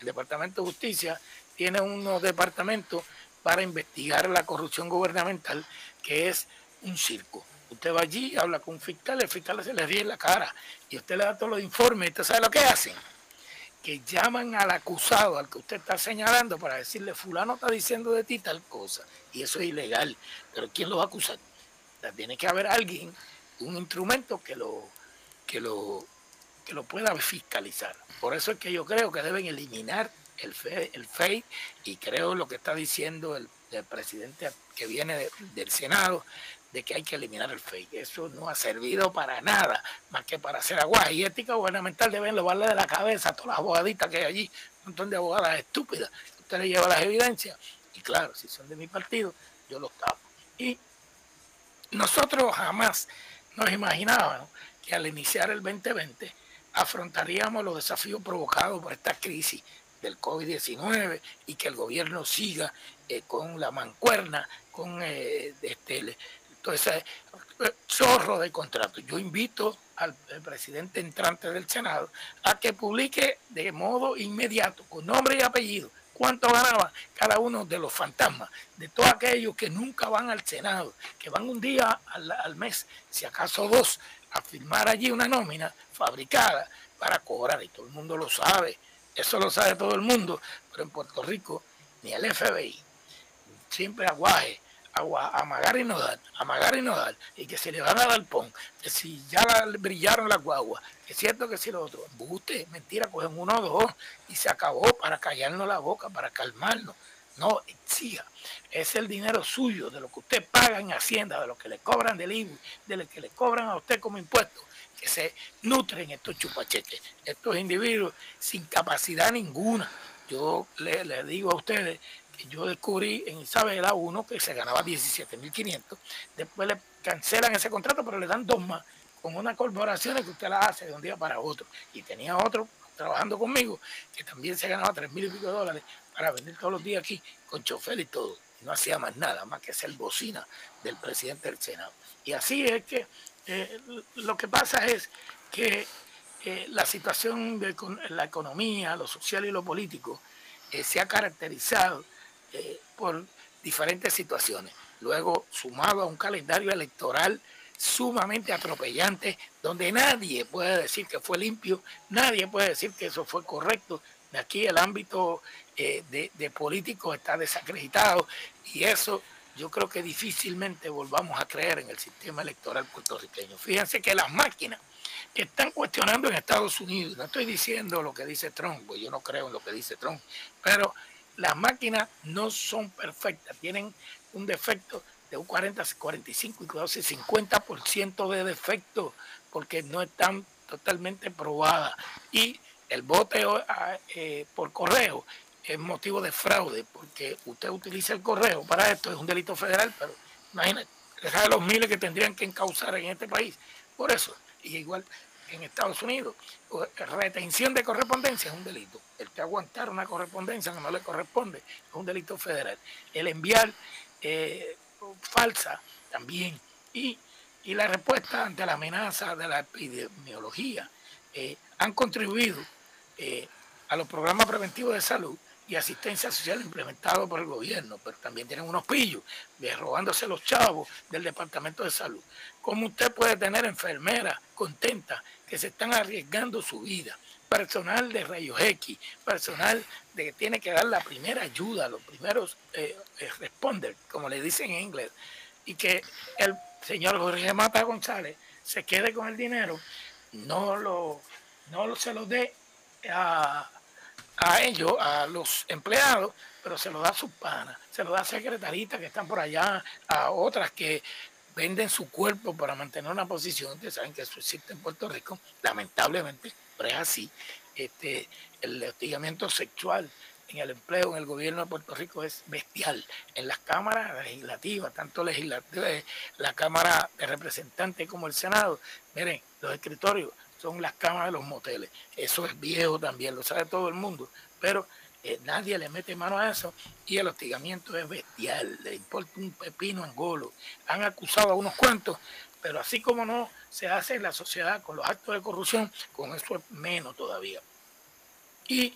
El Departamento de Justicia tiene unos departamentos para investigar la corrupción gubernamental, que es un circo. Usted va allí, habla con un fiscal, el fiscal se le ríe en la cara y usted le da todos los informes. ¿Usted sabe lo que hacen? Que llaman al acusado, al que usted está señalando, para decirle, fulano está diciendo de ti tal cosa. Y eso es ilegal. Pero ¿quién lo va a acusar? tiene que haber alguien, un instrumento que lo, que lo, que lo pueda fiscalizar. Por eso es que yo creo que deben eliminar el, fe, el FEI y creo lo que está diciendo el, presidente que viene del Senado, de que hay que eliminar el FEI. Eso no ha servido para nada, más que para hacer agua. Y ética gubernamental deben lavarle de la cabeza a todas las abogaditas que hay allí, un montón de abogadas estúpidas. Usted le lleva las evidencias y claro, si son de mi partido, yo los tapo. Y nosotros jamás nos imaginábamos que al iniciar el 2020 afrontaríamos los desafíos provocados por esta crisis del COVID-19 y que el gobierno siga eh, con la mancuerna, con eh, este, todo ese eh, zorro de contrato. Yo invito al, presidente entrante del Senado a que publique de modo inmediato, con nombre y apellido, cuánto ganaba cada uno de los fantasmas, de todos aquellos que nunca van al Senado, que van un día al, mes, si acaso dos, a firmar allí una nómina fabricada para cobrar, y todo el mundo lo sabe, eso lo sabe todo el mundo, pero en Puerto Rico ni el FBI, siempre aguaje, agua, amagar y no dar, amagar y no dar, y que se le van a dar pon, que si ya brillaron las guaguas, es cierto que si lo otro, buste, mentira, cogen uno o dos y se acabó para callarnos la boca, para calmarnos. No, exija. Es el dinero suyo, de lo que usted paga en Hacienda, de lo que le cobran del IBU, de lo que le cobran a usted como impuesto, que se nutren estos chupacheques, estos individuos sin capacidad ninguna. Yo le, digo a ustedes yo descubrí en Isabela uno que se ganaba 17.500, después le cancelan ese contrato, pero le dan dos más, con una corporación que usted la hace de un día para otro. Y tenía otro trabajando conmigo que también se ganaba 3.000 y pico de dólares para vender todos los días aquí con chofer y todo. No hacía más nada, más que ser bocina del presidente del Senado. Y así es que eh, lo que pasa es que eh, la situación de la economía, lo social y lo político eh, se ha caracterizado por diferentes situaciones. Luego, sumado a un calendario electoral sumamente atropellante, donde nadie puede decir que fue limpio, nadie puede decir que eso fue correcto. Aquí el ámbito eh, de, de político está desacreditado y eso yo creo que difícilmente volvamos a creer en el sistema electoral puertorriqueño. Fíjense que las máquinas que están cuestionando en Estados Unidos, no estoy diciendo lo que dice Trump, pues yo no creo en lo que dice Trump, pero las máquinas no son perfectas, tienen un defecto de un 40, 45 y 50% de defecto porque no están totalmente probadas. Y el voto eh, por correo es motivo de fraude porque usted utiliza el correo para esto, es un delito federal, pero imagínate, de los miles que tendrían que encauzar en este país. Por eso, y igual en Estados Unidos, retención de correspondencia es un delito. El que aguantar una correspondencia que no le corresponde es un delito federal. El enviar eh, falsa también. Y, la respuesta ante la amenaza de la epidemiología eh, han contribuido eh, a los programas preventivos de salud y asistencia social implementado por el gobierno, pero también tienen unos pillos, robándose los chavos del Departamento de Salud. ¿Cómo usted puede tener enfermeras contentas que se están arriesgando su vida? Personal de rayos X, personal de que tiene que dar la primera ayuda, los primeros eh, eh, responder, como le dicen en inglés, y que el señor Jorge Mata González se quede con el dinero, no lo, no se lo dé a a ellos, a los empleados, pero se lo da a sus panas, se lo da a secretaritas que están por allá, a otras que venden su cuerpo para mantener una posición, ustedes saben que eso existe en Puerto Rico, lamentablemente, pero es así. Este, el hostigamiento sexual en el empleo en el gobierno de Puerto Rico es bestial. En las cámaras legislativas, tanto la Cámara de Representantes como el Senado, miren, los escritorios son las camas de los moteles. Eso es viejo también, lo sabe todo el mundo, pero eh, nadie le mete mano a eso y el hostigamiento es bestial, le importa un pepino angolo. Han acusado a unos cuantos, pero así como no se hace en la sociedad con los actos de corrupción, con eso es menos todavía. Y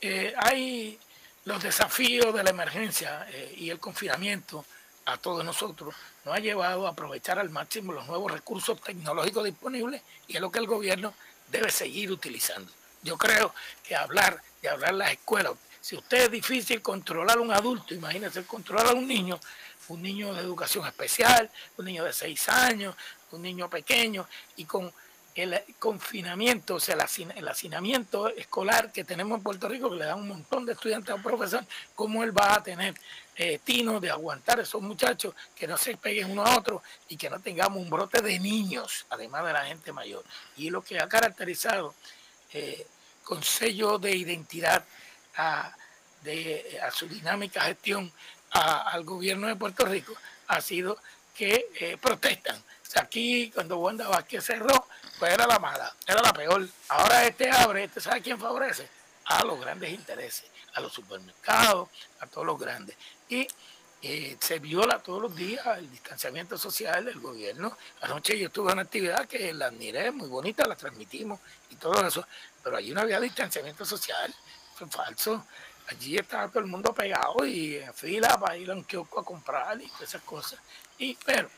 eh, hay los desafíos de la emergencia eh, y el confinamiento a todos nosotros nos ha llevado a aprovechar al máximo los nuevos recursos tecnológicos disponibles y es lo que el gobierno debe seguir utilizando. Yo creo que hablar de hablar las escuelas, si usted es difícil controlar a un adulto, imagínese controlar a un niño, un niño de educación especial, un niño de seis años, un niño pequeño, y con el confinamiento, o sea, el hacinamiento escolar que tenemos en Puerto Rico, que le da un montón de estudiantes a profesor, ¿cómo él va a tener eh, tino de aguantar a esos muchachos que no se peguen uno a otro y que no tengamos un brote de niños, además de la gente mayor? Y lo que ha caracterizado eh, con sello de identidad a, de, a su dinámica gestión al gobierno de Puerto Rico ha sido que eh, protestan. aquí, cuando Wanda Vázquez cerró, pues era la mala, era la peor. Ahora este abre, este sabe quién favorece? A los grandes intereses, a los supermercados, a todos los grandes. Y eh, se viola todos los días el distanciamiento social del gobierno. Anoche yo estuve en una actividad que la admiré, muy bonita, la transmitimos y todo eso, pero allí no había distanciamiento social, fue falso. Allí estaba todo el mundo pegado y en fila para ir a un kiosco a comprar y esas cosas. Y, pero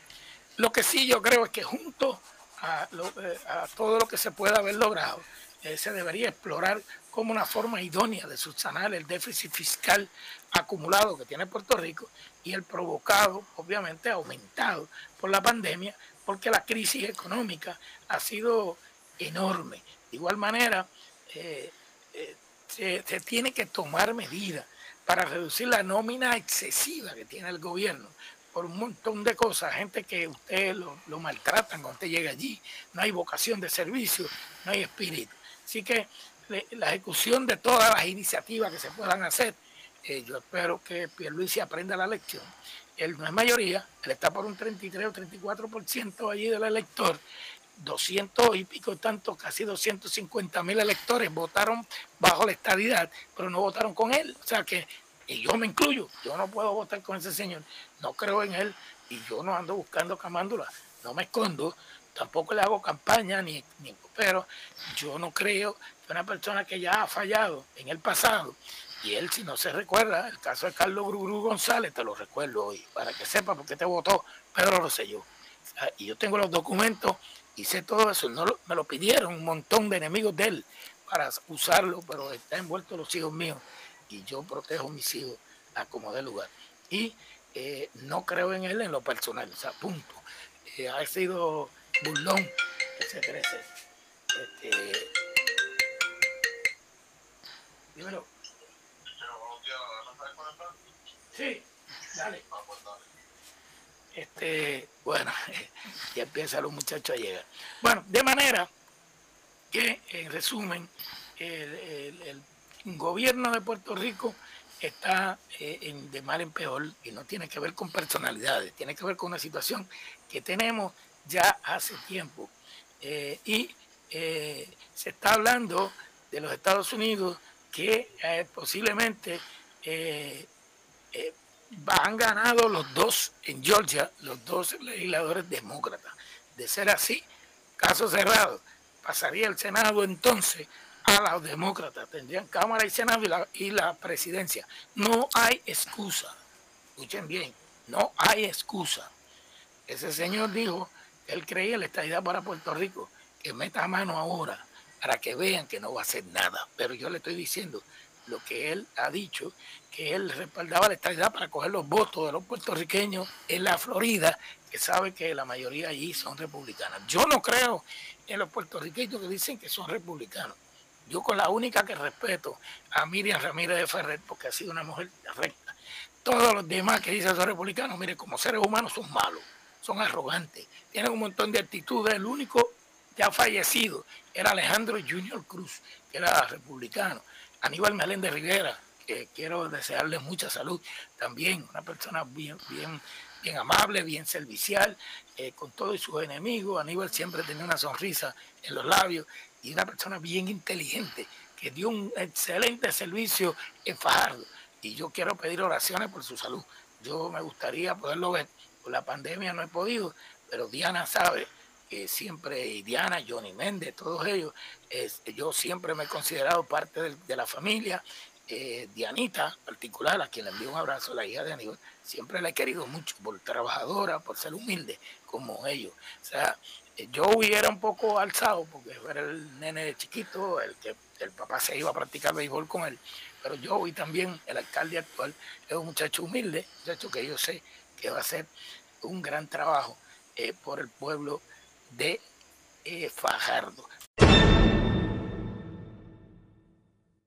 lo que sí yo creo es que junto eh, a, todo lo que se pueda haber logrado. Eh, se debería explorar como una forma idónea de subsanar el déficit fiscal acumulado que tiene Puerto Rico y el provocado, obviamente, aumentado por la pandemia, porque la crisis económica ha sido enorme. De igual manera, eh, se, se tiene que tomar medidas para reducir la nómina excesiva que tiene el gobierno, por un montón de cosas, gente que usted lo, lo maltratan cuando usted llega allí, no hay vocación de servicio, no hay espíritu. Así que la ejecución de todas las iniciativas que se puedan hacer, eh, yo espero que Pierluisi aprenda la lección. Él no es mayoría, él está por un 33 o 34% allí del elector, 200 y pico tanto, casi 250 mil electores votaron bajo la estadidad, pero no votaron con él. O sea que y yo me incluyo, yo no puedo votar con ese señor, no creo en él y yo no ando buscando camándula, no me escondo, tampoco le hago campaña ni, ni pero yo no creo que una persona que ya ha fallado en el pasado y él si no se recuerda, el caso de Carlos Gruru González, te lo recuerdo hoy, para que sepa por qué te votó, sé yo. Y yo tengo los documentos sé todo eso, no me lo pidieron un montón de enemigos de él para usarlo, pero está envuelto los hijos míos y yo protejo a mis hijos a como de lugar. Y eh, no creo en él en lo personal, o sea, punto. Eh, ha sido burlón que se crece. Este, dímelo. Sí, dale. Este, bueno, ya empiezan los muchachos a llegar. Bueno, de manera que, en resumen, el, gobierno de Puerto Rico está eh, de mal en peor y no tiene que ver con personalidades, tiene que ver con una situación que tenemos ya hace tiempo. Eh, y eh, se está hablando de los Estados Unidos que posiblemente han ganado los dos en Georgia, los dos legisladores demócratas. De ser así, caso cerrado, pasaría el Senado entonces a los demócratas, tendrían Cámara y Senado y la, presidencia. No hay excusa, escuchen bien, no hay excusa. Ese señor dijo él creía la estadidad para Puerto Rico, que meta mano ahora para que vean que no va a hacer nada. Pero yo le estoy diciendo lo que él ha dicho, que él respaldaba la estadidad para coger los votos de los puertorriqueños en la Florida, que sabe que la mayoría allí son republicanas. Yo no creo en los puertorriqueños que dicen que son republicanos. Yo con la única que respeto a Miriam Ramírez de Ferrer, porque ha sido una mujer recta. Todos los demás que dicen son republicanos, mire, como seres humanos son malos, son arrogantes, tienen un montón de actitudes. El único ha fallecido era Alejandro Junior Cruz, que era republicano. Aníbal Meléndez Rivera, que quiero desearle mucha salud, también una persona bien, bien, bien amable, bien servicial, eh, con todos sus enemigos. Aníbal siempre tenía una sonrisa en los labios y una persona bien inteligente que dio un excelente servicio en Fajardo. Y yo quiero pedir oraciones por su salud. Yo me gustaría poderlo ver. Por la pandemia no he podido, pero Diana sabe que siempre, y Diana, Johnny Méndez, todos ellos, yo siempre me he considerado parte de, la familia eh, Dianita, particular, a quien le envío un abrazo, la hija de Aníbal, siempre la he querido mucho por trabajadora, por ser humilde como ellos. O sea, eh, yo hubiera un poco alzado porque era el nene chiquito, el que el papá se iba a practicar béisbol con él. Pero yo y también el alcalde actual es un muchacho humilde, muchacho que yo sé que va a hacer un gran trabajo eh, por el pueblo de Fajardo.